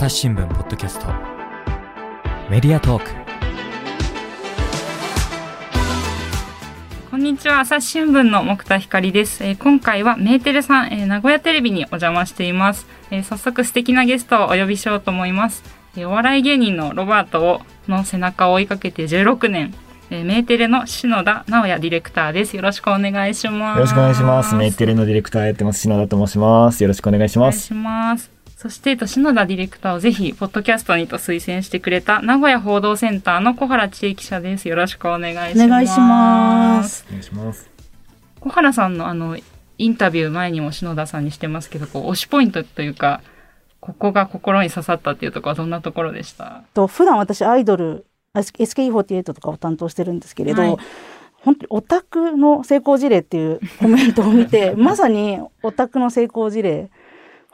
朝日新聞ポッドキャストメディアトークこんにちは朝日新聞の木田光です、えー、今回はメーテレさん、えー、名古屋テレビにお邪魔しています、えー、早速素敵なゲストをお呼びしようと思います、えお笑い芸人のロバートをの背中を追いかけて16年えー、メーテレの篠田直也ディレクターです。よろしくお願いします。よろしくお願いします。メーテレのディレクターやってます篠田と申します。よろしくお願いします。お願いします。そして、篠田ディレクターをぜひ、ポッドキャストにと推薦してくれた、名古屋報道センターの小原千恵記者です。よろしくお願いします。お願いします。お願いします。小原さんのあの、インタビュー前にも篠田さんにしてますけど、こう、推しポイントというか、ここが心に刺さったっていうところはどんなところでした？と普段私アイドル SKE48 とかを担当してるんですけれど、はい、本当にオタクの成功事例っていうコメントを見て まさにオタクの成功事例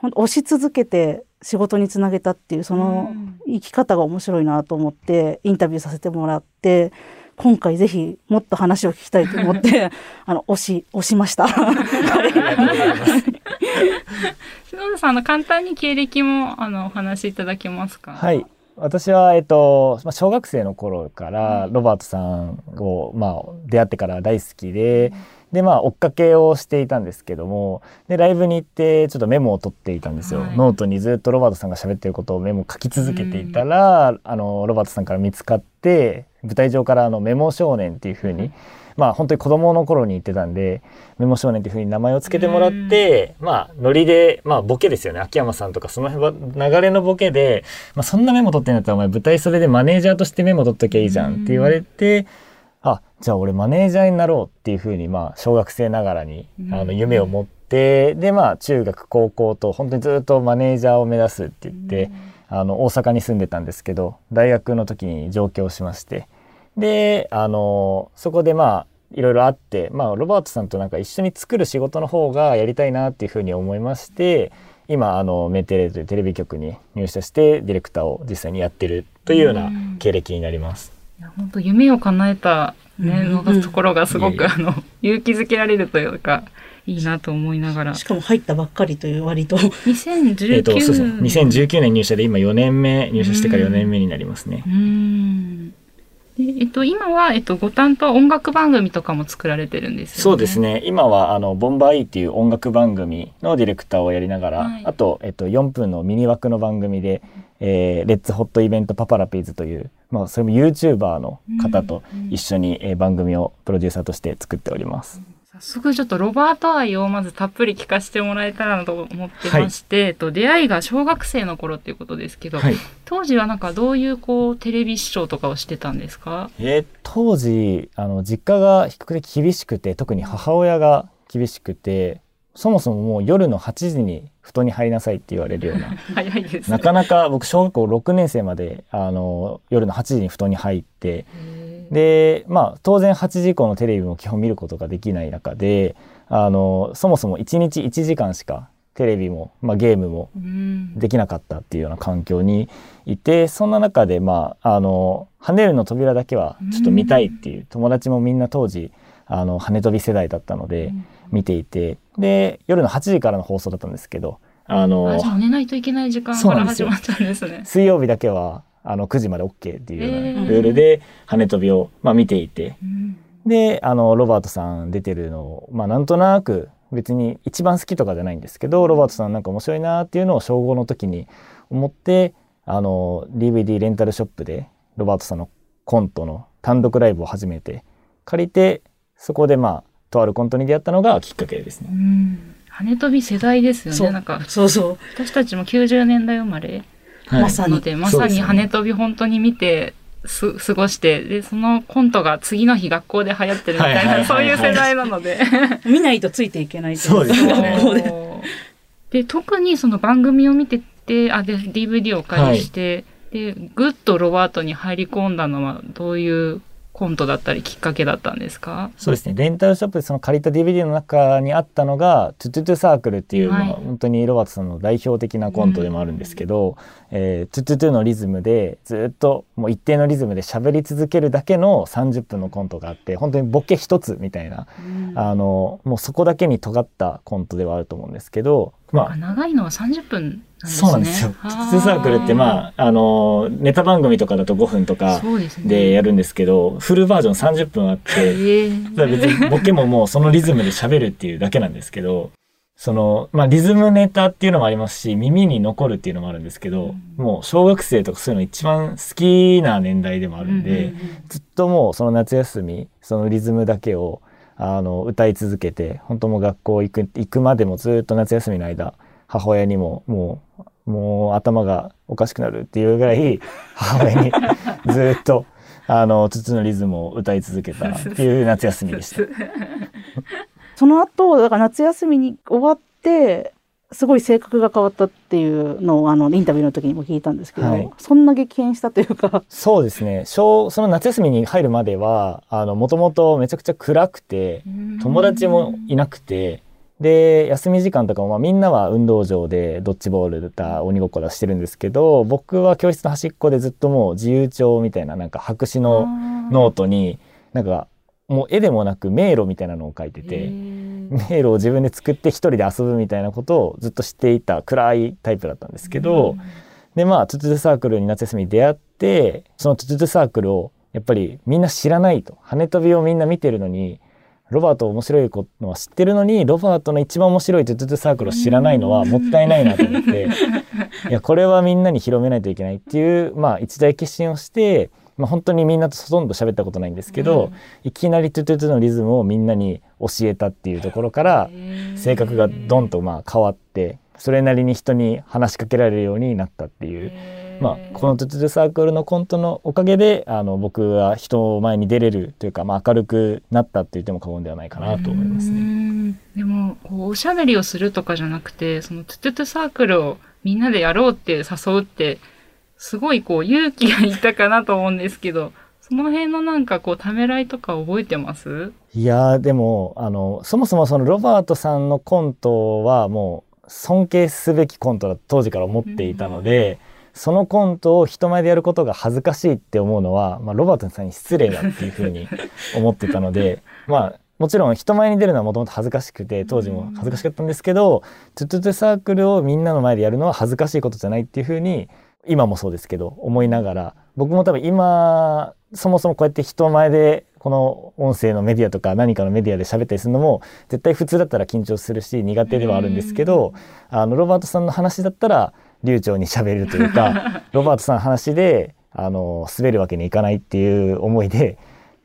押し続けて仕事につなげたっていうその生き方が面白いなと思ってインタビューさせてもらって今回ぜひもっと話を聞きたいと思って あの押し押しました。篠 田さんの簡単に経歴もあのお話しいただけますか？はい。私は、えっと、小学生の頃からロバートさんを、まあ、出会ってから大好きで、で、まあ、追っかけをしていたんですけども、で、ライブに行って、ちょっとメモを取っていたんですよ。はい、ノートにずっとロバートさんが喋ってることをメモ書き続けていたら、あの、ロバートさんから見つかって、舞台上からあのメモ少年っていうふうに、まあ本当に子供の頃に言ってたんで、メモ少年っていうふうに名前を付けてもらって、まあノリで、まあボケですよね。秋山さんとかその流れのボケで、まあそんなメモ取ってんだったらお前舞台袖でマネージャーとしてメモ取っときゃいいじゃんって言われて、あ、じゃあ俺マネージャーになろうっていうふうに、まあ小学生ながらにあの夢を持って、でまあ中学高校と本当にずっとマネージャーを目指すって言って、あの大阪に住んでたんですけど大学の時に上京しまして。であのそこでまあいろいろあって、まあ、ロバートさんとなんか一緒に作る仕事の方がやりたいなっていうふうに思いまして今あのメテレというテレビ局に入社してディレクターを実際にやってるというような経歴になります。いや本当夢を叶えたね、のところがすごく、あの勇気づけられるというかいいなと思いながら。しかも入ったばっかりという割と。2019年、えー、とそうそう。2019年入社で今4年目入社してから4年目になりますね。うん。えっと、今は、えっと、ご担当音楽番組とかも作られてるんです、ね、そうですね。今は、あの、ボンバイっていう音楽番組のディレクターをやりながら、はい、あと、えっと、4分のミニ枠の番組で、えー、レッツホットイベントパパラピーズという、まあ、それも YouTuber の方と一緒に、えー、番組をプロデューサーとして作っております。うん。早速ちょっとロバート愛をまずたっぷり聞かせてもらえたらなと思ってまして、はい、と出会いが小学生の頃っていうことですけど、はい、当時はなんかどういうこうテレビ視聴とかをしてたんですか？えー、当時あの実家が比較的厳しくて特に母親が厳しくてそもそももう夜の8時に布団に入りなさいって言われるような。早いです、ね、なかなか僕小学校6年生まであの夜の8時に布団に入って。でまあ当然8時以降のテレビも基本見ることができない中であのそもそも1日1時間しかテレビも、まあ、ゲームもできなかったっていうような環境にいてそんな中でまああの跳ねるの扉だけはちょっと見たいっていう友達もみんな当時あの跳ね飛び世代だったので見ていてで夜の8時からの放送だったんですけどあのあじゃあ寝ないといけない時間から始まったんですね。水曜日だけはあの9時まで OK っていうようなルールで跳ね飛びを、まあ、見ていて、であのロバートさん出てるのを、まあ、なんとなく別に一番好きとかじゃないんですけどロバートさんなんか面白いなっていうのを小5の時に思ってあの DVD レンタルショップでロバートさんのコントの単独ライブを始めて借りてそこでまあとあるコントに出会ったのがきっかけですね。跳ね飛び世代ですよね。なんか。そうそう。私たちも90年代生まれはい、まさにでまさに跳ね飛び本当に見てす過ごしてでそのコントが次の日学校で流行ってるみたいな、そういう世代なので。見ないとついていけないそうですね。で。特にその番組を見ててあで DVD をお借りして、はい、でぐっとロバートに入り込んだのはどういうコントだったりきっかけだったんですか？そうですね。レンタルショップでその借りた DVD の中にあったのが「トゥトゥトゥサークル」っていう、はい、本当にロバートさんの代表的なコントでもあるんですけど、えー、トゥトゥトゥのリズムでずっともう一定のリズムで喋り続けるだけの30分のコントがあって本当にボケ一つみたいな、あのもうそこだけに尖ったコントではあると思うんですけどまあ。長いのは30分ね。そうなんですよ。あーツサークルってまああのネタ番組とかだと5分とかでやるんですけど、フルバージョン30分あって。ええだから別にボケももうそのリズムで喋るっていうだけなんですけど、その、まあリズムネタっていうのもありますし、耳に残るっていうのもあるんですけど、もう小学生とかそういうの一番好きな年代でもあるんで、うんうんうんずっともうその夏休み、そのリズムだけを、あの、歌い続けて、本当もう学校行く、行くまでもずっと夏休みの間、母親にももう、もう頭がおかしくなるっていうぐらい、母親にずっと、あの、筒のリズムを歌い続けたっていう 夏休みでした。その後だから夏休みに終わってすごい性格が変わったっていうのをあのインタビューの時にも聞いたんですけど、はいそんな激変したというかそうですね。小、その夏休みに入るまでは、あの、もともとめちゃくちゃ暗くて、友達もいなくて、で、休み時間とかも、まあ、みんなは運動場でドッジボールだ、鬼ごっこだしてるんですけど、僕は教室の端っこでずっともう自由帳みたいな、なんか白紙のノートに、なんか、もう絵でもなく迷路みたいなのを書いてて、迷路を自分で作って一人で遊ぶみたいなことをずっとしていた暗いタイプだったんですけど、でまあトゥトゥサークルに夏休みに出会ってそのトゥトゥサークルをやっぱりみんな知らないと。はねトびをみんな見てるのにロバート面白いのは知ってるのにロバートの一番面白いトゥトゥトゥサークルを知らないのはもったいないなと思って。いやこれはみんなに広めないといけないっていうまあ一大決心をして。まあ、本当にみんなとほとんど喋ったことないんですけど、いきなりトゥトゥトゥのリズムをみんなに教えたっていうところから性格がドンとまあ変わってそれなりに人に話しかけられるようになったっていう、まあ、このトゥトゥトゥサークルのコントのおかげであの僕は人前に出れるというか、まあ、明るくなったって言っても過言ではないかなと思いますうね。ん。でもこうおしゃべりをするとかじゃなくてそのトゥトゥトゥサークルをみんなでやろうって誘うってすごいこう勇気がいったかなと思うんですけどその辺のなんかこうためらいとか覚えてます？いやーでもあのそもそもそのロバートさんのコントはもう尊敬すべきコントだと当時から思っていたので、そのコントを人前でやることが恥ずかしいって思うのは、まあ、ロバートさんに失礼だっていうふうに 思ってたのでまあもちろん人前に出るのはもともと恥ずかしくて当時も恥ずかしかったんですけど、トゥトゥトゥサークルをみんなの前でやるのは恥ずかしいことじゃないっていうふうに今もそうですけど思いながら僕も多分今そもそもこうやって人前でこの音声のメディアとか何かのメディアで喋ったりするのも絶対普通だったら緊張するし苦手ではあるんですけどあのロバートさんの話だったら流暢に喋るというか ロバートさんの話であの滑るわけにいかないっていう思いで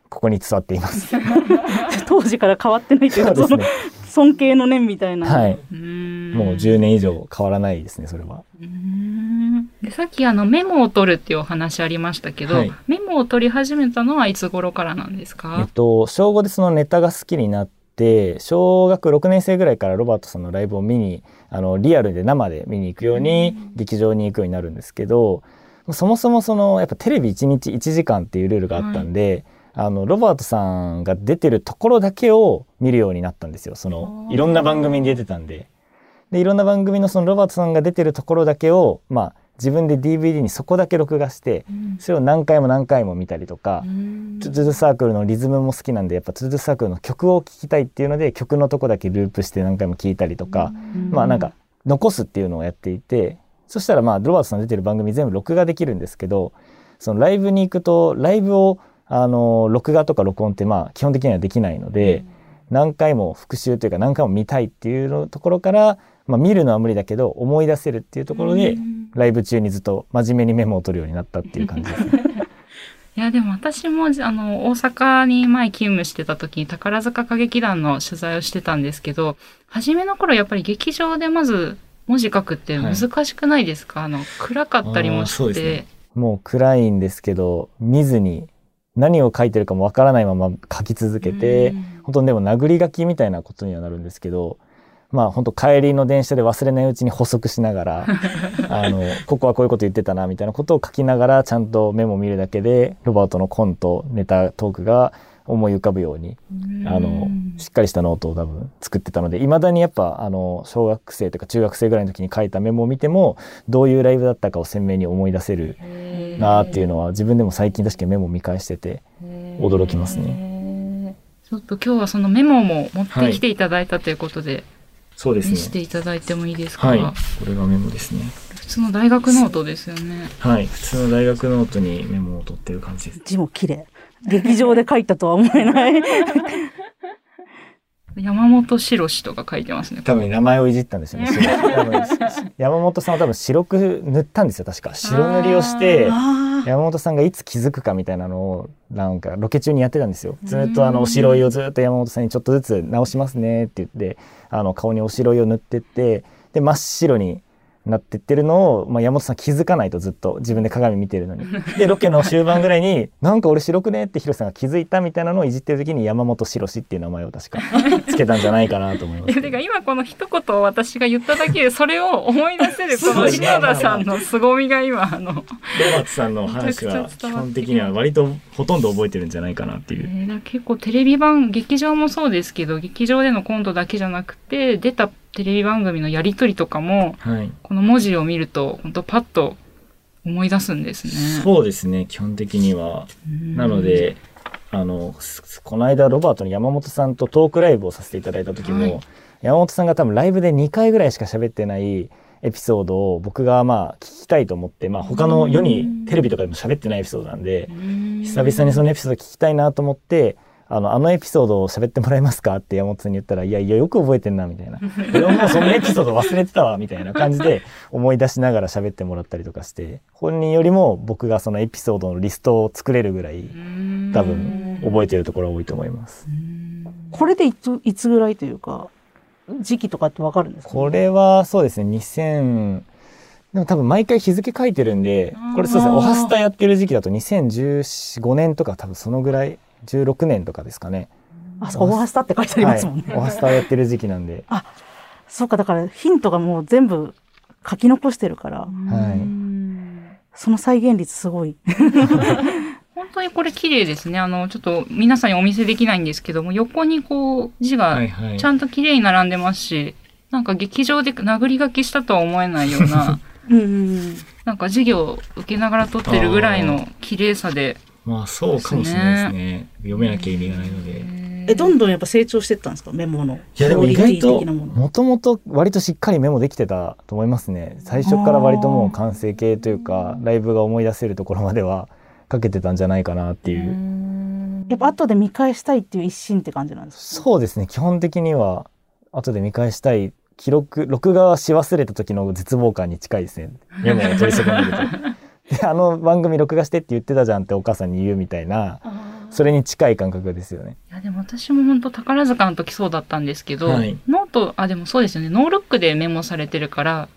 ここに座っています。当時から変わってないというかそね。尊敬の念みたいな、はい。うんもう10年以上変わらないですね、それは。うんでさっきあのメモを取るっていうお話ありましたけど、はいメモを取り始めたのはいつ頃からなんですえかっ、と、小5でそのネタが好きになって、小学6年生ぐらいからロバートさんのライブを見に、あの、リアルで生で見に行くように、劇場に行くようになるんですけど、そもそもその、やっぱテレビ1日1時間っていうルールがあったんで、あの、ロバートさんが出てるところだけを見るようになったんですよ。その、いろんな番組に出てたんで。で、いろんな番組のそのロバートさんが出てるところだけを、まあ、自分で DVD にそこだけ録画して、それを何回も何回も見たりとか、トゥトゥトゥサークルのリズムも好きなんでやっぱトゥトゥサークルの曲を聴きたいっていうので曲のとこだけループして何回も聴いたりとか、まあなんか残すっていうのをやっていてそしたらまあロバートさん出てる番組全部録画できるんですけどそのライブに行くとライブをあの録画とか録音ってまあ基本的にはできないので、何回も復習というか何回も見たいっていうのところから、まあ、見るのは無理だけど思い出せるっていうところで、ライブ中にずっと真面目にメモを取るようになったっていう感じですね。いやでも私もあの大阪に前勤務してた時に宝塚歌劇団の取材をしてたんですけど初めの頃やっぱり劇場でまず文字書くって難しくないですか、あの暗かったりもして、ねもう暗いんですけど見ずに何を書いてるかもわからないまま書き続けて、うん本当にでも殴り書きみたいなことにはなるんですけどまあ本当帰りの電車で忘れないうちに補足しながら あのここはこういうこと言ってたなみたいなことを書きながらちゃんとメモ見るだけでロバートのコントネタトークが思い浮かぶようにあのしっかりしたノートを多分作ってたのでいまだにやっぱあの小学生とか中学生ぐらいの時に書いたメモを見てもどういうライブだったかを鮮明に思い出せるなっていうのは自分でも最近確かにメモを見返してて驚きますね。ね。ちょっと今日はそのメモも持ってきていただいたということで、そうです見せてね。いただいてもいいですか、はい。これがメモですね。普通の大学ノートですよね。はい。普通の大学ノートにメモを取ってる感じです。字も綺麗。劇場で書いたとは思えない。山本博士とか書いてますね。多分名前をいじったんですよね。山本さんは多分白く塗ったんですよ。確か白塗りをして。あ山本さんがいつ気づくかみたいなのをなんかロケ中にやってたんですよずっとあのおしろいをずっと山本さんにちょっとずつ直しますねって言ってあの顔におしろいを塗ってってで真っ白になってってるのを、まあ、山本さん気づかないとずっと自分で鏡見てるのに でロケの終盤ぐらいに「なんか俺白くね?」ってヒロさんが気づいたみたいなのをいじってる時に山本白しっていう名前を確かつけたんじゃないかなと思いまいすや てか今この一言を私が言っただけでそれを思い出せるこの そうですね井戸田さんの凄みが今あの、ロバさんの話は基本的には割とほとんど覚えてるんじゃないかなっていう。えー結構テレビ番劇場もそうですけど劇場でのコントだけじゃなくて出たテレビ番組のやり取りとかもはい。この文字を見ると本当パッと思い出すんですね。そうですね基本的には。うん。なので、あの、すこの間ロバートの山本さんとトークライブをさせていただいた時も、はい。山本さんが多分ライブで2回ぐらいしか喋ってないエピソードを僕がまあ聞きたいと思って、まあ他の世にテレビとかでも喋ってないエピソードなんで、久々にそのエピソード聞きたいなと思って、あの、あのエピソードを喋ってもらえますかって山本さんに言ったら、いやいや、よく覚えてんな、みたいな。俺ももうそのエピソード忘れてたわ、みたいな感じで思い出しながら喋ってもらったりとかして、本人よりも僕がそのエピソードのリストを作れるぐらい、多分覚えてるところは多いと思います。これでいつ、いつぐらいというか、時期とかってわかるんですか？これはそうですね、2000、でも多分毎回日付書いてるんで、これそうですね、あーオハスタやってる時期だと2014、5年とか多分そのぐらい、16年とかですかね。あ、そう、オハスタって書いてありますもんね。はい、オハスタやってる時期なんで。そうか、だからヒントがもう全部書き残してるから、はいその再現率すごい。本当にこれ綺麗ですね。あの、ちょっと皆さんにお見せできないんですけども、横にこう字がはいはいちゃんと綺麗に並んでますし、なんか劇場で殴り書きしたとは思えないような、うんうんうん。なんか授業を受けながら撮ってるぐらいの綺麗さで。まあそうかもしれないですね。読めなきゃ意味がないので。え、どんどんやっぱ成長してったんですか？メモの。いやでも意外ともともと割としっかりメモできてたと思いますね。最初から割ともう完成形というかライブが思い出せるところまではかけてたんじゃないかなっていう。やっぱ後で見返したいっていう一心って感じなんですか？そうですね。基本的には後で見返したい記録録画し忘れた時の絶望感に近いですね。メモを取り損ねると。で あの番組録画してって言ってたじゃんってお母さんに言うみたいなそれに近い感覚ですよね。いやでも私も本当宝塚の時そうだったんですけど、はい。ノート、あ、でもそうですよね。ノールックでメモされてるから、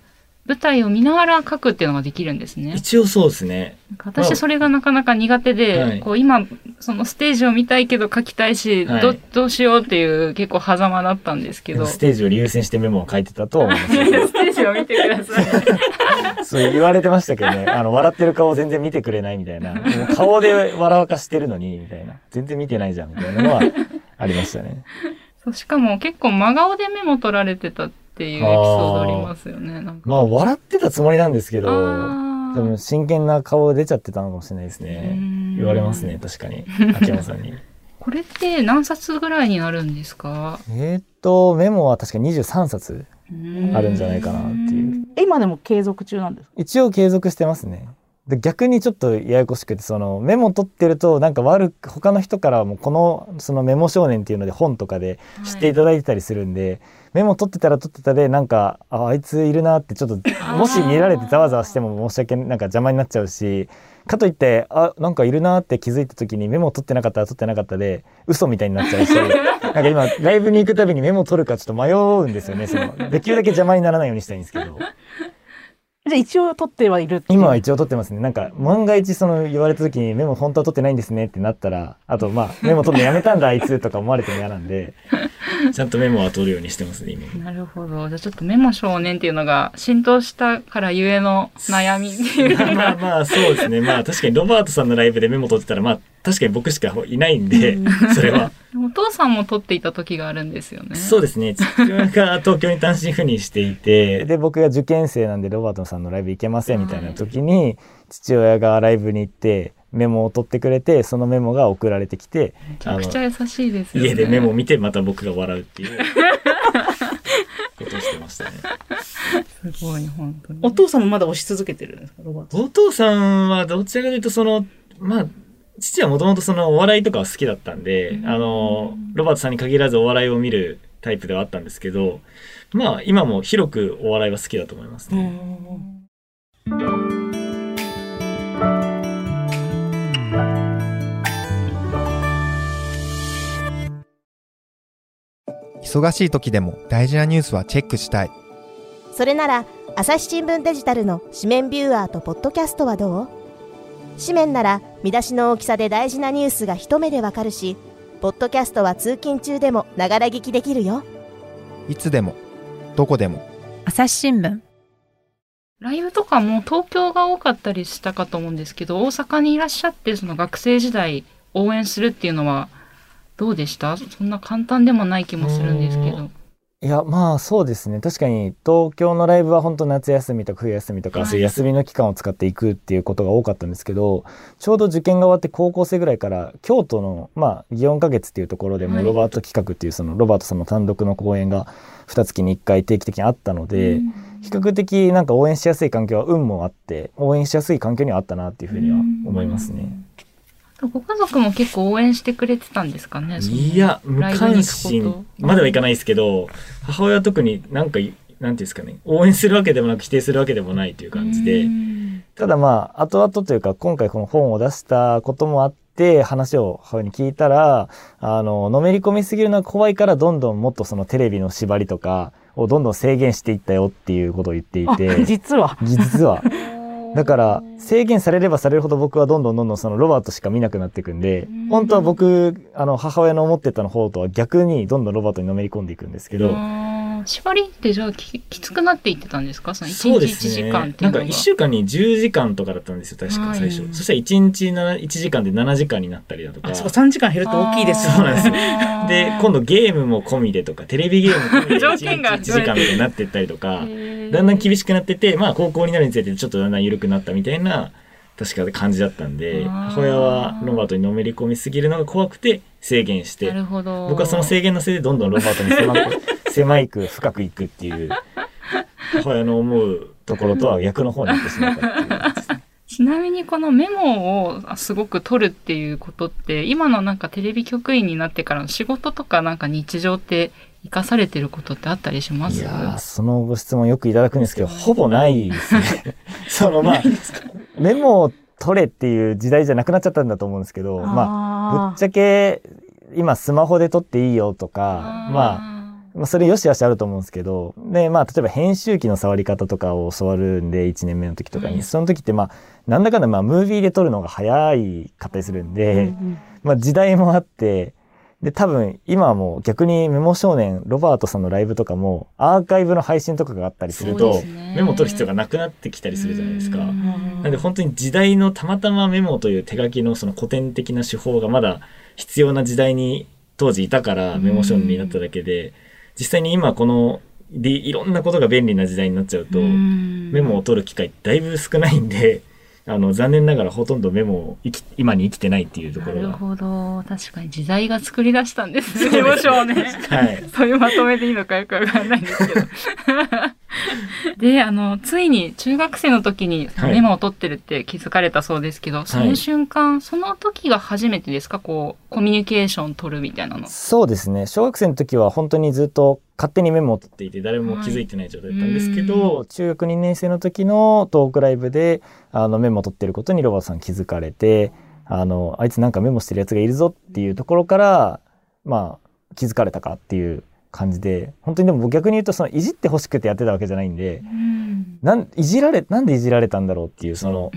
舞台を見ながら書くっていうのができるんですね。一応そうですね私それがなかなか苦手で、はいこう今、そのステージを見たいけど書きたいし、はいどどうしようっていう結構狭間だったんですけど。ステージより優先してメモを書いてたとは思います ステージを見てください。そう言われてましたけどね、あの、笑ってる顔全然見てくれないみたいな。顔で笑わかしてるのに、みたいな。全然見てないじゃん、みたいなのはありましたね。そうしかも結構真顔でメモ取られてたっていうエピソードありますよね。まあ、笑ってたつもりなんですけど、あーでも真剣な顔出ちゃってたのかもしれないですうね。ん言われますね、確かに。秋山さんに。これって何冊ぐらいになるんですか？えーっと、メモは確か23冊あるんじゃないかなっていう。今でも継続中なんですか？一応継続してますね。で逆にちょっとややこしくてそのメモ取ってるとなんか悪く他の人からもこのそのメモ少年っていうので本とかで知っていただいてたりするんで、メモ取ってたら取ってたでなんかああいついるなってちょっともし見られてざわざわしても申し訳なんか邪魔になっちゃうしかといってあなんかいるなって気づいた時にメモ取ってなかったら取ってなかったで嘘みたいになっちゃうし なんか今ライブに行くたびにメモ取るかちょっと迷うんですよねそのできるだけ邪魔にならないようにしたいんですけど。じゃあ一応取ってはいる今は一応取ってますね。なんか、万が一その言われた時にメモ本当は取ってないんですねってなったら、あとまあ、メモ取るのやめたんだあいつとか思われても嫌なんで、ちゃんとメモは取るようにしてますね、今。なるほど。じゃあちょっとメモ少年っていうのが浸透したからゆえの悩みっていうまあまあまあ、そうですね。まあ確かにロバートさんのライブでメモ取ってたら、まあ確かに僕しかいないんで、それは。お父さんも取っていた時があるんですよね。そうですね。父親が東京に単身赴任していて、で、僕が受験生なんでロバートさんのライブ行けませんみたいな時に、父親がライブに行って、メモを取ってくれて、そのメモが送られてきて、めちゃくちゃ優しいですよね。家でメモを見てまた僕が笑うっていうこととしてましたね。すごい、本当に。お父さんもまだ推し続けてるんですか、ロバート。お父さんはどちらかというとその、まあ、父はもともとそのお笑いとかは好きだったんで、うんあの、ロバートさんに限らずお笑いを見るタイプではあったんですけど、まあ今も広くお笑いは好きだと思いますね。忙しい時でも大事なニュースはチェックしたい。それなら朝日新聞デジタルの紙面ビューアーとポッドキャストはどう？紙面なら見出しの大きさで大事なニュースが一目でわかるしポッドキャストは通勤中でもながら聞きできるよいつでも、どこでも。朝日新聞ライブとかも東京が多かったりしたかと思うんですけど、大阪にいらっしゃって、その学生時代応援するっていうのはどうでした？そんな簡単でもない気もするんですけど。いや、まあそうですね。確かに東京のライブは本当夏休みとか冬休みとか、はい休みの期間を使っていくっていうことが多かったんですけど、ちょうど受験が終わって高校生ぐらいから京都の、まあ、祇園花月っていうところでもはいロバート企画っていうそのロバートさんの単独の公演が2月に1回定期的にあったので、比較的なんか応援しやすい環境は運もあって、応援しやすい環境にはあったなっていうふうには思いますね。ご家族も結構応援してくれてたんですかねいや、無関心。まではいかないですけど、母親は特になんか、なんていうんですかね、応援するわけでもなく否定するわけでもないという感じで、ただまあ、後々というか、今回この本を出したこともあって、話を母親に聞いたら、あの、のめり込みすぎるのは怖いから、どんどんもっとそのテレビの縛りとかをどんどん制限していったよっていうことを言っていあて、実は。実は。だから、制限されればされるほど僕はどんどんどんどんそのロバートしか見なくなっていくんで、本当は僕、あの、母親の思ってたの方とは逆にどんどんロバートにのめり込んでいくんですけど、縛りってじゃあききつくなっていってたんですか？その1そう日1ですね。時間ってないんかうのが。1週間に10時間とかだったんですよ、確かはい。最初。そしたら1日7 1時間で7時間になったりだとか。あ、そうか、3時間減ると大きいですよそうなんですで、今度ゲームも込みでとか、テレビゲームも込みで条件が。1日1時間みたいになってったりとか、だんだん厳しくなってて、まあ高校になるにつれてちょっとだんだん緩くなったみたいな、確か感じだったんで、母親はロバートにのめり込みすぎるのが怖くて制限して。な、るほど。僕はその制限のせいでどんどんロバートに狭く、狭いく深くいくっていう、母親の思うところとは逆の方に行ってしまったっね。ちなみにこのメモをあすごく取るっていうことって、今のなんかテレビ局員になってからの仕事とかなんか日常って活かされてることってあったりします？いやー、そのご質問よくいただくんですけど、ほぼないですね。そのまあ、メモを取れっていう時代じゃなくなっちゃったんだと思うんですけど、まあ、あぶっちゃけ、今スマホで撮っていいよとか、まあ、まあ、それよしあしあると思うんですけど、で、まあ、例えば編集機の触り方とかを教わるんで、1年目の時とかに、はい。その時ってまあ、なんだかんだまあ、ムービーで撮るのが早いかったりするんーで、うんうんまあ時代もあって、で、多分今はもう逆にメモ少年、ロバートさんのライブとかもアーカイブの配信とかがあったりすると、ね。メモ取る必要がなくなってきたりするじゃないですか。うんなんで本当に時代のたまたまメモという手書きのその古典的な手法がまだ必要な時代に当時いたからメモ少年になっただけで、実際に今このでいろんなことが便利な時代になっちゃうと、うんメモを取る機会だいぶ少ないんで、あの、残念ながらほとんどメモを生き今に生きてないっていうところが。なるほど。確かに時代が作り出したんですね。メモ書をね。はい。そういうまとめでいいのかよくわかんないんですけど。で、あの、ついに中学生の時にはいメモを取ってるって気づかれたそうですけど、その瞬間、その時が初めてですか？こう、コミュニケーション取るみたいなの。そうですね。小学生の時は本当にずっと勝手にメモを取っていて、誰も気づいてない状態だったんですけど、は中学2年生の時のトークライブで、あの、メモを取ってることにロバートさん気づかれて、あの、あいつなんかメモしてるやつがいるぞっていうところから、まあ、気づかれたかっていう感じで、本当にでも逆に言うと、その、いじって欲しくてやってたわけじゃないんで、うんなん、いじられ、なんでいじられたんだろうっていう、その、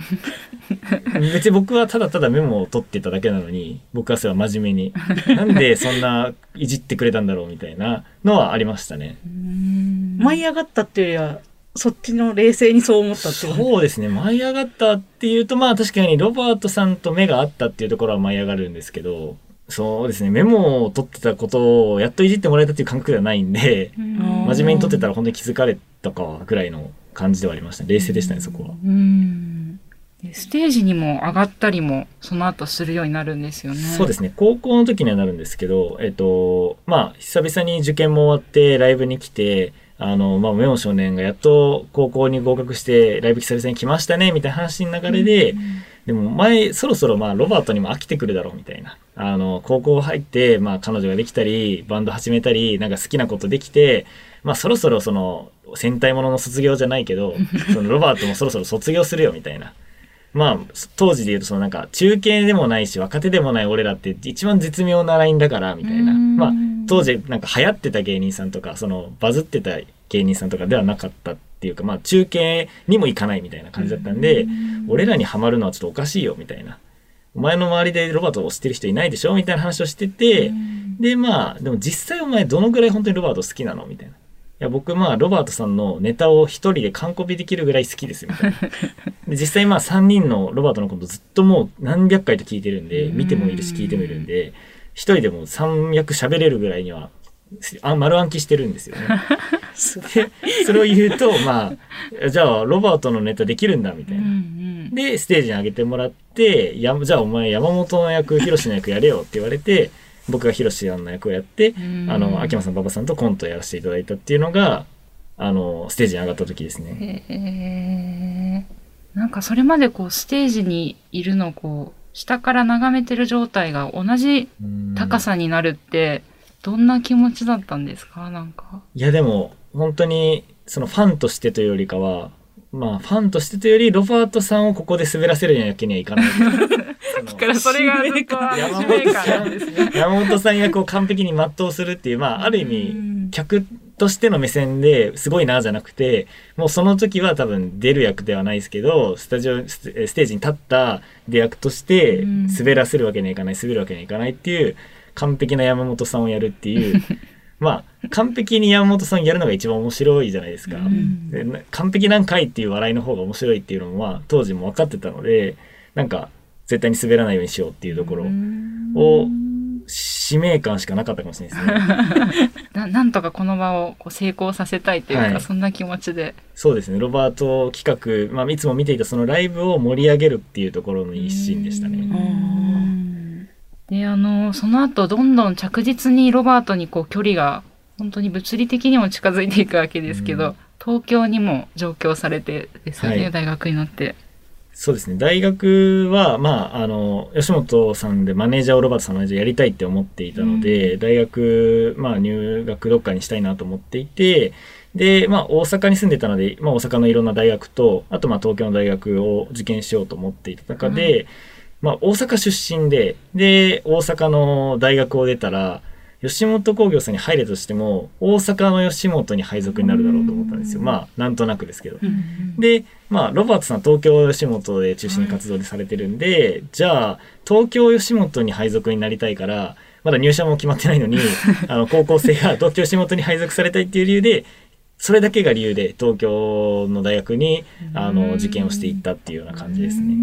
別に僕はただただメモを取ってただけなのに、僕はそれは真面目に、なんでそんないじってくれたんだろうみたいなのはありましたね。うん舞い上がったっていうよりは、そっちの冷静にそう思ったっていう。そうですね。舞い上がったっていうと、まあ確かにロバートさんと目が合ったっていうところは舞い上がるんですけど、そうですね。メモを取ってたことをやっといじってもらえたっていう感覚ではないんで、真面目に取ってたら本当に気づかれたかぐらいの感じではありました。冷静でしたね、そこは。うんでステージにも上がったりもその後するようになるんですよね。そうですね。高校の時にはなるんですけど、えっと、まあ、久々に受験も終わってライブに来て、あの、まあ、メモ少年がやっと高校に合格してライブ久々に来ましたね、みたいな話の流れで、でも前、そろそろまあ、ロバートにも飽きてくるだろう、みたいな。あの、高校入って、まあ、彼女ができたり、バンド始めたり、なんか好きなことできて、まあ、そろそろその、戦隊ものの卒業じゃないけど、そのロバートもそろそろ卒業するよ、みたいな。まあ、当時で言うと、そのなんか、中堅でもないし、若手でもない俺らって一番絶妙なラインだから、みたいな。うんまあ、当時なんか流行ってた芸人さんとか、そのバズってた芸人さんとかではなかったっていうか、まあ中堅にもいかないみたいな感じだったんで、俺らにハマるのはちょっとおかしいよみたいな。お前の周りでロバートを知ってる人いないでしょみたいな話をしてて、でまあ、でも実際お前どのぐらい本当にロバート好きなのみたいな。いや僕まあロバートさんのネタを一人で完コピできるぐらい好きですみたいな。で実際まあ3人のロバートのことずっともう何百回と聞いてるんで、見てもいるし聞いてもいるんで、一人でも3役喋れるぐらいには、あ丸暗記してるんですよね。で、それを言うと、まあ、じゃあロバートのネタできるんだみたいな。で、ステージに上げてもらって、やじゃあお前山本の役、ヒロシの役やれよって言われて、僕がヒロシさんの役をやって、あの、秋山さん、馬場さんとコントをやらせていただいたっていうのが、あの、ステージに上がった時ですね。なんかそれまでこうステージにいるのをこう下から眺めてる状態が同じ高さになるってどんな気持ちだったんですか？なんか。いやでも本当にそのファンとしてというよりかはまあファンとしてというよりロバートさんをここで滑らせるわけにはいかない。だからそれがずっと 山本さんね。ん山本さん役を完璧に全うするっていうまあある意味客としての目線ですごいなじゃなくてもうその時は多分出る役ではないですけどスタジオステージに立った出役としてうん。滑らせるわけにはいかない滑るわけにはいかないっていう完璧な山本さんをやるっていう まあ完璧に山本さんやるのが一番面白いじゃないですか。んでな完璧なんかいっていう笑いの方が面白いっていうのもまあ当時も分かってたのでなんか絶対に滑らないようにしようっていうところを使命感しかなかったかもしれないですね。ななんとかこの場をこう成功させたいというか、はいそんな気持ちで。そうですねロバート企画、まあ、いつも見ていたそのライブを盛り上げるっていうところの一心でしたね。で、あの、その後、どんどん着実にロバートにこう距離が、本当に物理的にも近づいていくわけですけど、うん。東京にも上京されてですよね、はい。大学になって。そうですね。大学は、まあ、あの吉本さんでマネージャーをロバートさんのマネージャーやりたいって思っていたので、大学、まあ、入学どっかにしたいなと思っていてで、まあ、大阪に住んでたので、まあ、大阪のいろんな大学とあとまあ東京の大学を受験しようと思っていた中で、まあ、大阪出身でで大阪の大学を出たら吉本興業さんに入れたとしても大阪の吉本に配属になるだろうと思ったんですよ。まあなんとなくですけど。で、まあ、ロバートさん東京吉本で中心に活動でされてるんで、じゃあ、東京吉本に配属になりたいから、まだ入社も決まってないのに、あの、高校生が東京吉本に配属されたいっていう理由で、それだけが理由で東京の大学に、あの、受験をしていったっていうような感じですね。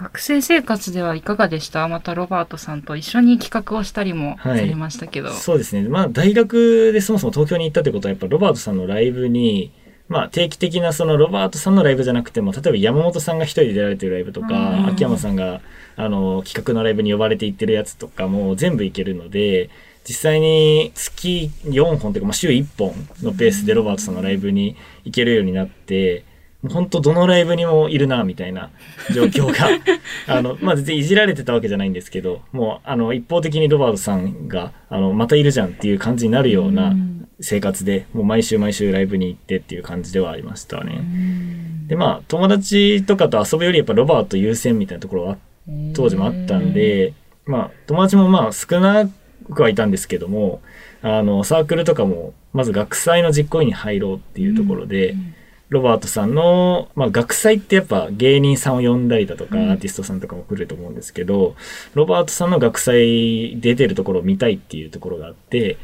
学生生活ではいかがでした？またロバートさんと一緒に企画をしたりもさはいれましたけど。そうですね。まあ、大学でそもそも東京に行ったってことは、やっぱロバートさんのライブに、まあ、定期的なそのロバートさんのライブじゃなくても、例えば山本さんが一人で出られてるライブとうんか、秋山さんが、あの、企画のライブに呼ばれて行ってるやつとかも全部行けるので、実際に月4本というか、まあ、週1本のペースでロバートさんのライブに行けるようになって、本当どのライブにもいるな、みたいな状況が、あの、まあ、全然いじられてたわけじゃないんですけど、もう、あの、一方的にロバートさんが、あの、またいるじゃんっていう感じになるような生活で、もう毎週毎週ライブに行ってっていう感じではありましたね。で、まあ、友達とかと遊ぶよりやっぱロバート優先みたいなところは当時もあったんで、まあ、友達もまあ少なくはいたんですけども、あの、サークルとかも、まず学祭の実行委員に入ろうっていうところで、ロバートさんの、まあ、学祭ってやっぱ芸人さんを呼んだりだとか、アーティストさんとかも来ると思うんですけど、ロバートさんの学祭出てるところを見たいっていうところがあって、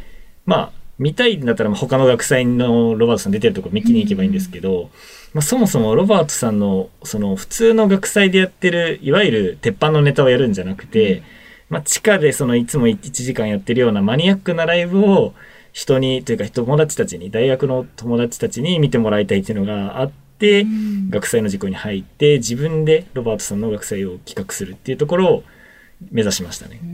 まあ、見たいんだったらまあ他の学祭のロバートさん出てるところ見に行けばいいんですけど、まあ、そもそもロバートさんのその普通の学祭でやってるいわゆる鉄板のネタをやるんじゃなくて、まあ、地下でそのいつも1時間やってるようなマニアックなライブを人にというか友達たちに大学の友達たちに見てもらいたいっていうのがあって、学祭の事故に入って自分でロバートさんの学祭を企画するっていうところを目指しましたね。うー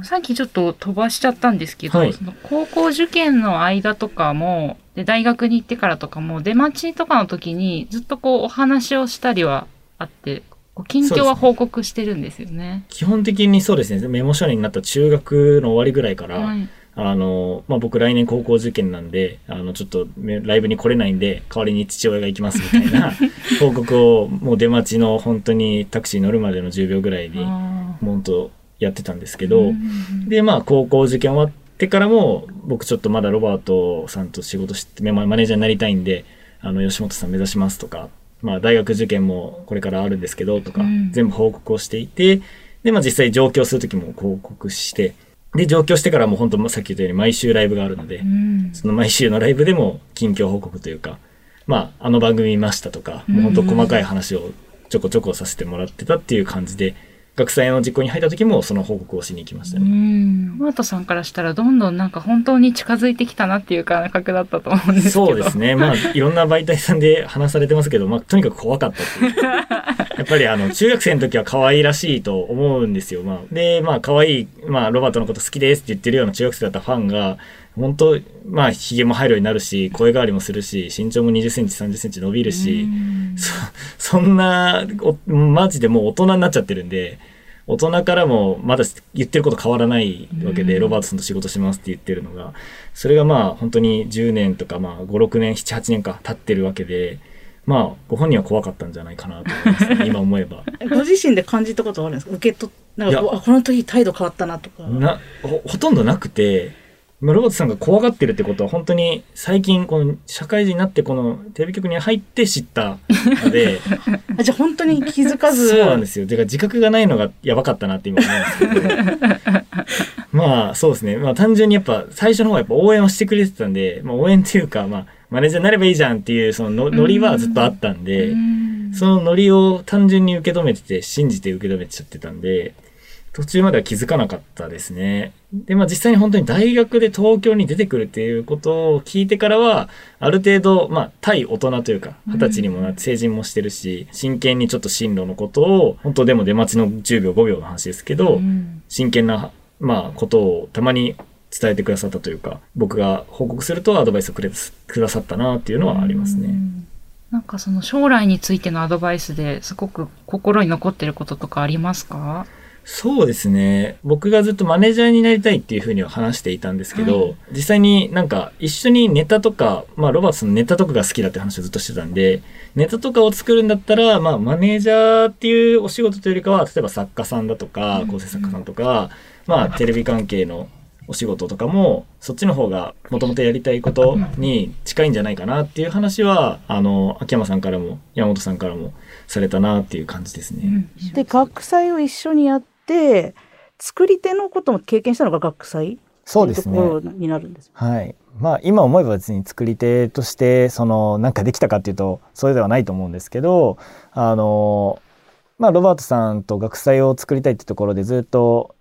んさっきちょっと飛ばしちゃったんですけど、はいその高校受験の間とかも、で大学に行ってからとかも、出待ちとかの時にずっとこうお話をしたりはあって、近況は報告してるんですよね。基本的にそうですね、メモ書になった中学の終わりぐらいから、はい。あの、まあ、僕来年高校受験なんで、あの、ちょっとめライブに来れないんで、代わりに父親が行きますみたいな 報告を、もう出待ちの本当にタクシー乗るまでの10秒ぐらいに、もう本当やってたんですけど、うんで、まあ、高校受験終わってからも、僕ちょっとまだロバートさんと仕事して、まあマネージャーになりたいんで、あの、吉本さん目指しますとか、まあ、大学受験もこれからあるんですけど、とかうん、全部報告をしていて、で、まあ、実際上京するときも報告して、で、上京してからも本当、さっき言ったように毎週ライブがあるのでう、ん。その毎週のライブでも近況報告というか、まあ、あの番組見ましたとか、もう本当細かい話をちょこちょこさせてもらってたっていう感じで、学祭の実行に入った時もその報告をしに行きましたうね。ん。マートさんからしたらどんどんなんか本当に近づいてきたなっていう感覚だったと思うんですけど。そうですね。まあ、いろんな媒体さんで話されてますけど、まあ、とにかく怖かったっていう。やっぱりあの、中学生の時は可愛らしいと思うんですよ。まあ、で、まあ、可愛い、まあ、ロバートのこと好きですって言ってるような中学生だったファンが、本当まあ、髭も入るようになるし、声変わりもするし、身長も20センチ、30センチ伸びるし、うんそそんなお、マジでもう大人になっちゃってるんで、大人からもまだ言ってること変わらないわけで、うんロバートさんと仕事しますって言ってるのが、それがまあ本当に10年とかまあ5、6年、7、8年か経ってるわけで、まあご本人は怖かったんじゃないかなと思いますね、今思えば。ご自身で感じたことはあるんですか？受け取っなんかこの時態度変わったなとか。なほほとんどなくて、まあロバートさんが怖がってるってことは本当に最近この社会人になってこのテレビ局に入って知ったので、あじゃあ本当に気づかず。そうなんですよ。てか自覚がないのがやばかったなって今思うんですけど。まあそうですね。まあ単純にやっぱ最初の方はやっぱ応援をしてくれてたんで、まあ応援っていうか、まあマネージャーになればいいじゃんっていうそののノリはずっとあったんで、うんそのノリを単純に受け止めてて、信じて受け止めちゃってたんで、途中までは気づかなかったですね。で、まあ実際に本当に大学で東京に出てくるっていうことを聞いてからは、ある程度、まあ対大人というか、二十歳にもなって成人もしてるし、真剣にちょっと進路のことを、本当でも出待ちの10秒5秒の話ですけど、うん真剣な、まあことをたまに伝えてくださったというか、僕が報告するとアドバイスをくれくださったなっていうのはありますね。うんなんかその将来についてのアドバイスですごく心に残ってることとかありますか？そうですね。僕がずっとマネージャーになりたいっていうふうには話していたんですけど、はい実際になんか一緒にネタとか、まあロバートさんのネタとかが好きだって話をずっとしてたんで、ネタとかを作るんだったら、まあマネージャーっていうお仕事というよりかは、例えば作家さんだとか、構成作家さんとか、まあテレビ関係のお仕事とかも、そっちの方がもともとやりたいことに近いんじゃないかなっていう話は、あの、秋山さんからも山本さんからもされたなっていう感じですね。で学祭を一緒にやって作り手のことも経験したのが学祭？そうですねになるんです。はい。まあ今思えば別に作り手としてそのなんかできたかっていうとそれではないと思うんですけどあのまあロバートさんと学祭を作りたいってところでずっと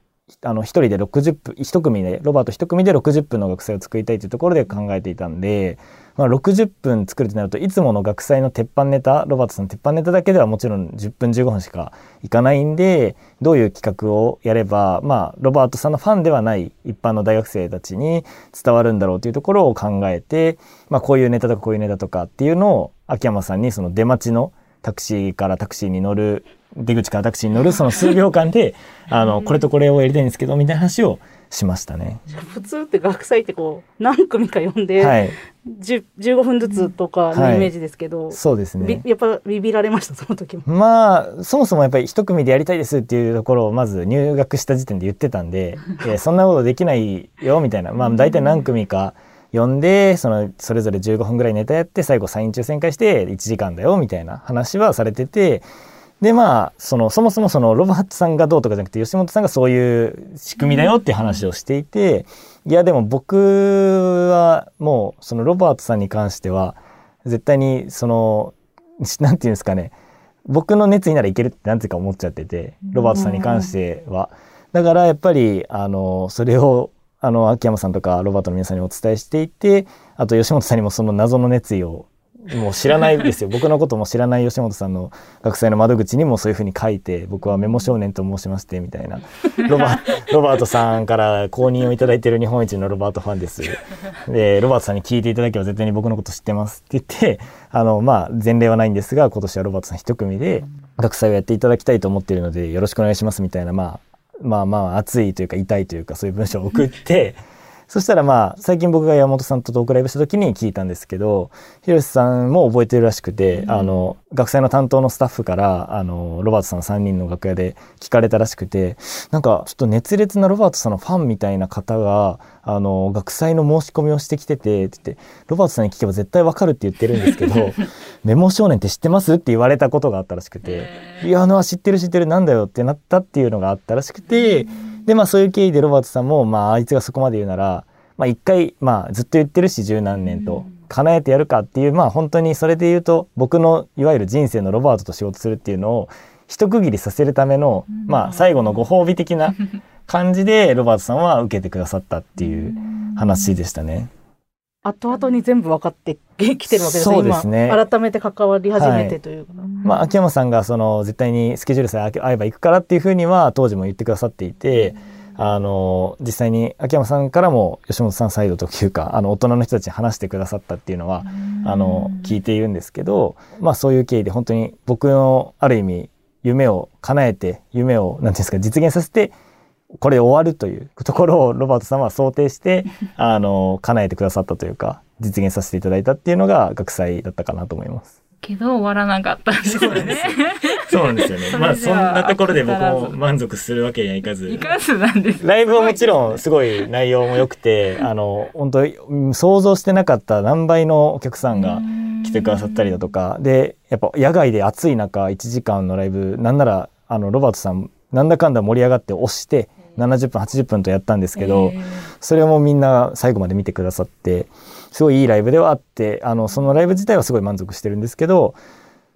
あの一人で60分一組でロバート一組で60分の学祭を作りたいっていうところで考えていたんで、まあ、60分作るってなるといつもの学祭の鉄板ネタロバートさんの鉄板ネタだけではもちろん10分15分しかいかないんでどういう企画をやればまあロバートさんのファンではない一般の大学生たちに伝わるんだろうというところを考えて、まあ、こういうネタとかこういうネタとかっていうのを秋山さんにその出待ちのタクシーからタクシーに乗る出口からタクシーに乗るその数秒間であのこれとこれをやりたいんですけどみたいな話をしましたね。普通って学祭ってこう何組か呼んで、はい、10 15分ずつとかのイメージですけど、そうですねび。やっぱビビられましたその時も。まあそもそもやっぱり一組でやりたいですっていうところをまず入学した時点で言ってたんで「えそんなことできないよ」みたいなまあ大体何組か呼んでそのそれぞれ15分ぐらいネタやって最後サイン抽選会して1時間だよみたいな話はされててでまあそのそもそもそのロバートさんがどうとかじゃなくて吉本さんがそういう仕組みだよって話をしていていやでも僕はもうそのロバートさんに関しては絶対にそのなんていうんですかね僕の熱意ならいけるってなんていうか思っちゃっててロバートさんに関しては。だからやっぱりあのそれをあの秋山さんとかロバートの皆さんにお伝えしていてあと吉本さんにもその謎の熱意をもう知らないですよ。僕のことも知らない吉本さんの学祭の窓口にもそういうふうに書いて僕はメモ少年と申しましてみたいな。ロバ ロバートさんから公認をいただいている日本一のロバートファンです。でロバートさんに聞いていただけば絶対に僕のこと知ってますって言ってあのまあ前例はないんですが今年はロバートさん一組で学祭をやっていただきたいと思っているのでよろしくお願いしますみたいなまあまあまあ熱いというか痛いというかそういう文章を送ってそしたらまあ最近僕が山本さんとトークライブした時に聞いたんですけど広瀬さんも覚えてるらしくて、あの学祭の担当のスタッフからあのロバートさん3人の楽屋で聞かれたらしくてなんかちょっと熱烈なロバートさんのファンみたいな方があの学祭の申し込みをしてきててって言ってロバートさんに聞けば絶対わかるって言ってるんですけど メモ少年って知ってますって言われたことがあったらしくていやあの知ってる知ってるなんだよってなったっていうのがあったらしくて。でまあそういう経緯でロバートさんも、まあ、あいつがそこまで言うなら、まあ、一回、まあ、ずっと言ってるし十何年と叶えてやるかっていうまあ本当にそれで言うと僕のいわゆる人生のロバートと仕事するっていうのを一区切りさせるための、まあ、最後のご褒美的な感じでロバートさんは受けてくださったっていう話でしたね。後々に全部分かって きてるわけですそうですね。今改めて関わり始めてというか、まあ、秋山さんがその絶対にスケジュールさえ合えば行くからっていうふうには当時も言ってくださっていて、あの実際に秋山さんからも吉本さんサイドというかあの大人の人たちに話してくださったっていうのはあの聞いているんですけど、まあ、そういう経緯で本当に僕のある意味夢を叶えて夢を何ていうんですか実現させてこれで終わるというところをロバートさんは想定して あの叶えてくださったというか実現させていただいたっていうのが学祭だったかなと思います。けど終わらなかったんですよね。そうなんですよね。まあそんなところで僕も満足するわけにはいかず。いかずなんです。ライブはもちろんすごい内容も良くて、あの本当に想像してなかった何倍のお客さんが来てくださったりだとか、でやっぱ野外で暑い中1時間のライブ、なんならあのロバートさんなんだかんだ盛り上がって押して70分80分とやったんですけど、それもみんな最後まで見てくださってすごいいいライブではあってあのそのライブ自体はすごい満足してるんですけど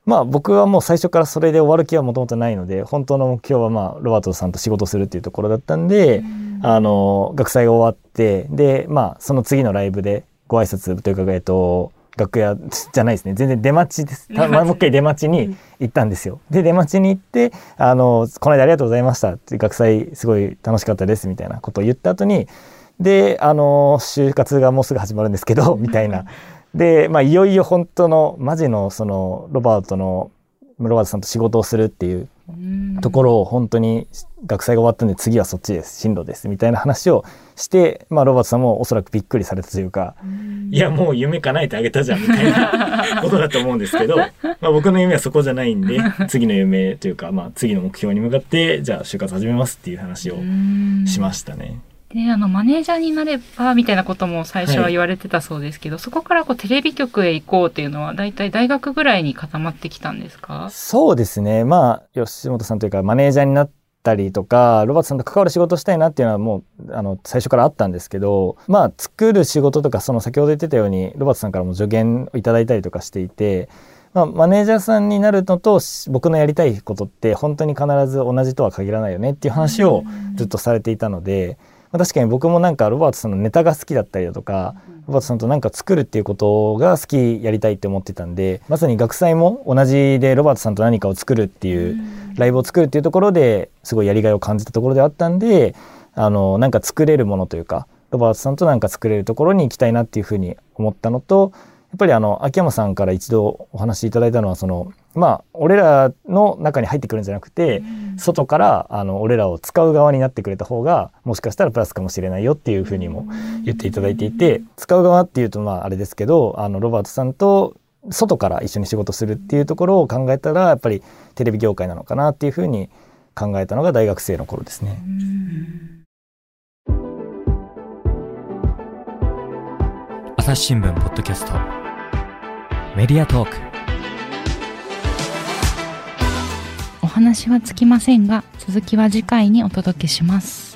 まあ僕はもう最初からそれで終わる気はもともとないので本当の目標はまあロバートさんと仕事するっていうところだったんで、あの学祭が終わってでまあその次のライブでご挨拶というかえっと楽屋じゃないですね全然出待ちです たまもう一回出待ちに行ったんですよ。で出待ちに行ってあの「この間ありがとうございました」って学祭すごい楽しかったですみたいなことを言った後にであの就活がもうすぐ始まるんですけどみたいな。で、まあ、いよいよ本当のマジのそのロバートのロバートさんと仕事をするっていうところを本当に学祭が終わったんで次はそっちです。進路です。みたいな話をして、まあ、ロバートさんもおそらくびっくりされたというかいやもう夢叶えてあげたじゃんみたいな ことだと思うんですけど、まあ、僕の夢はそこじゃないんで次の夢というか、まあ、次の目標に向かってじゃあ就活始めますっていう話をしましたね。で、あの、マネージャーになれば、みたいなことも最初は言われてたそうですけど、そこからこうテレビ局へ行こうっていうのは、だいたい大学ぐらいに固まってきたんですか？そうですね。まあ吉本さんというかマネージャーになったりとかロバートさんと関わる仕事をしたいなっていうのはもうあの最初からあったんですけどまあ作る仕事とかその先ほど言ってたようにロバートさんからも助言をいただいたりとかしていて。まあ、マネージャーさんになるのとし僕のやりたいことって本当に必ず同じとは限らないよねっていう話をずっとされていたので、まあ、確かに僕もなんかロバートさんのネタが好きだったりだとか、ロバートさんとなんか作るっていうことが好きやりたいって思ってたんでまさに学祭も同じでロバートさんと何かを作るっていう、ライブを作るっていうところですごいやりがいを感じたところであったんであのなんか作れるものというかロバートさんとなんか作れるところに行きたいなっていうふうに思ったのとやっぱりあの秋山さんから一度お話しいただいたのはそのまあ俺らの中に入ってくるんじゃなくて、外からあの俺らを使う側になってくれた方がもしかしたらプラスかもしれないよっていうふうにも言っていただいていて使う側っていうとまああれですけどあのロバートさんと外から一緒に仕事するっていうところを考えたらやっぱりテレビ業界なのかなっていうふうに考えたのが大学生の頃ですね。朝日新聞ポッドキャスト。メディアトーク話はつきませんが、続きは次回にお届けします。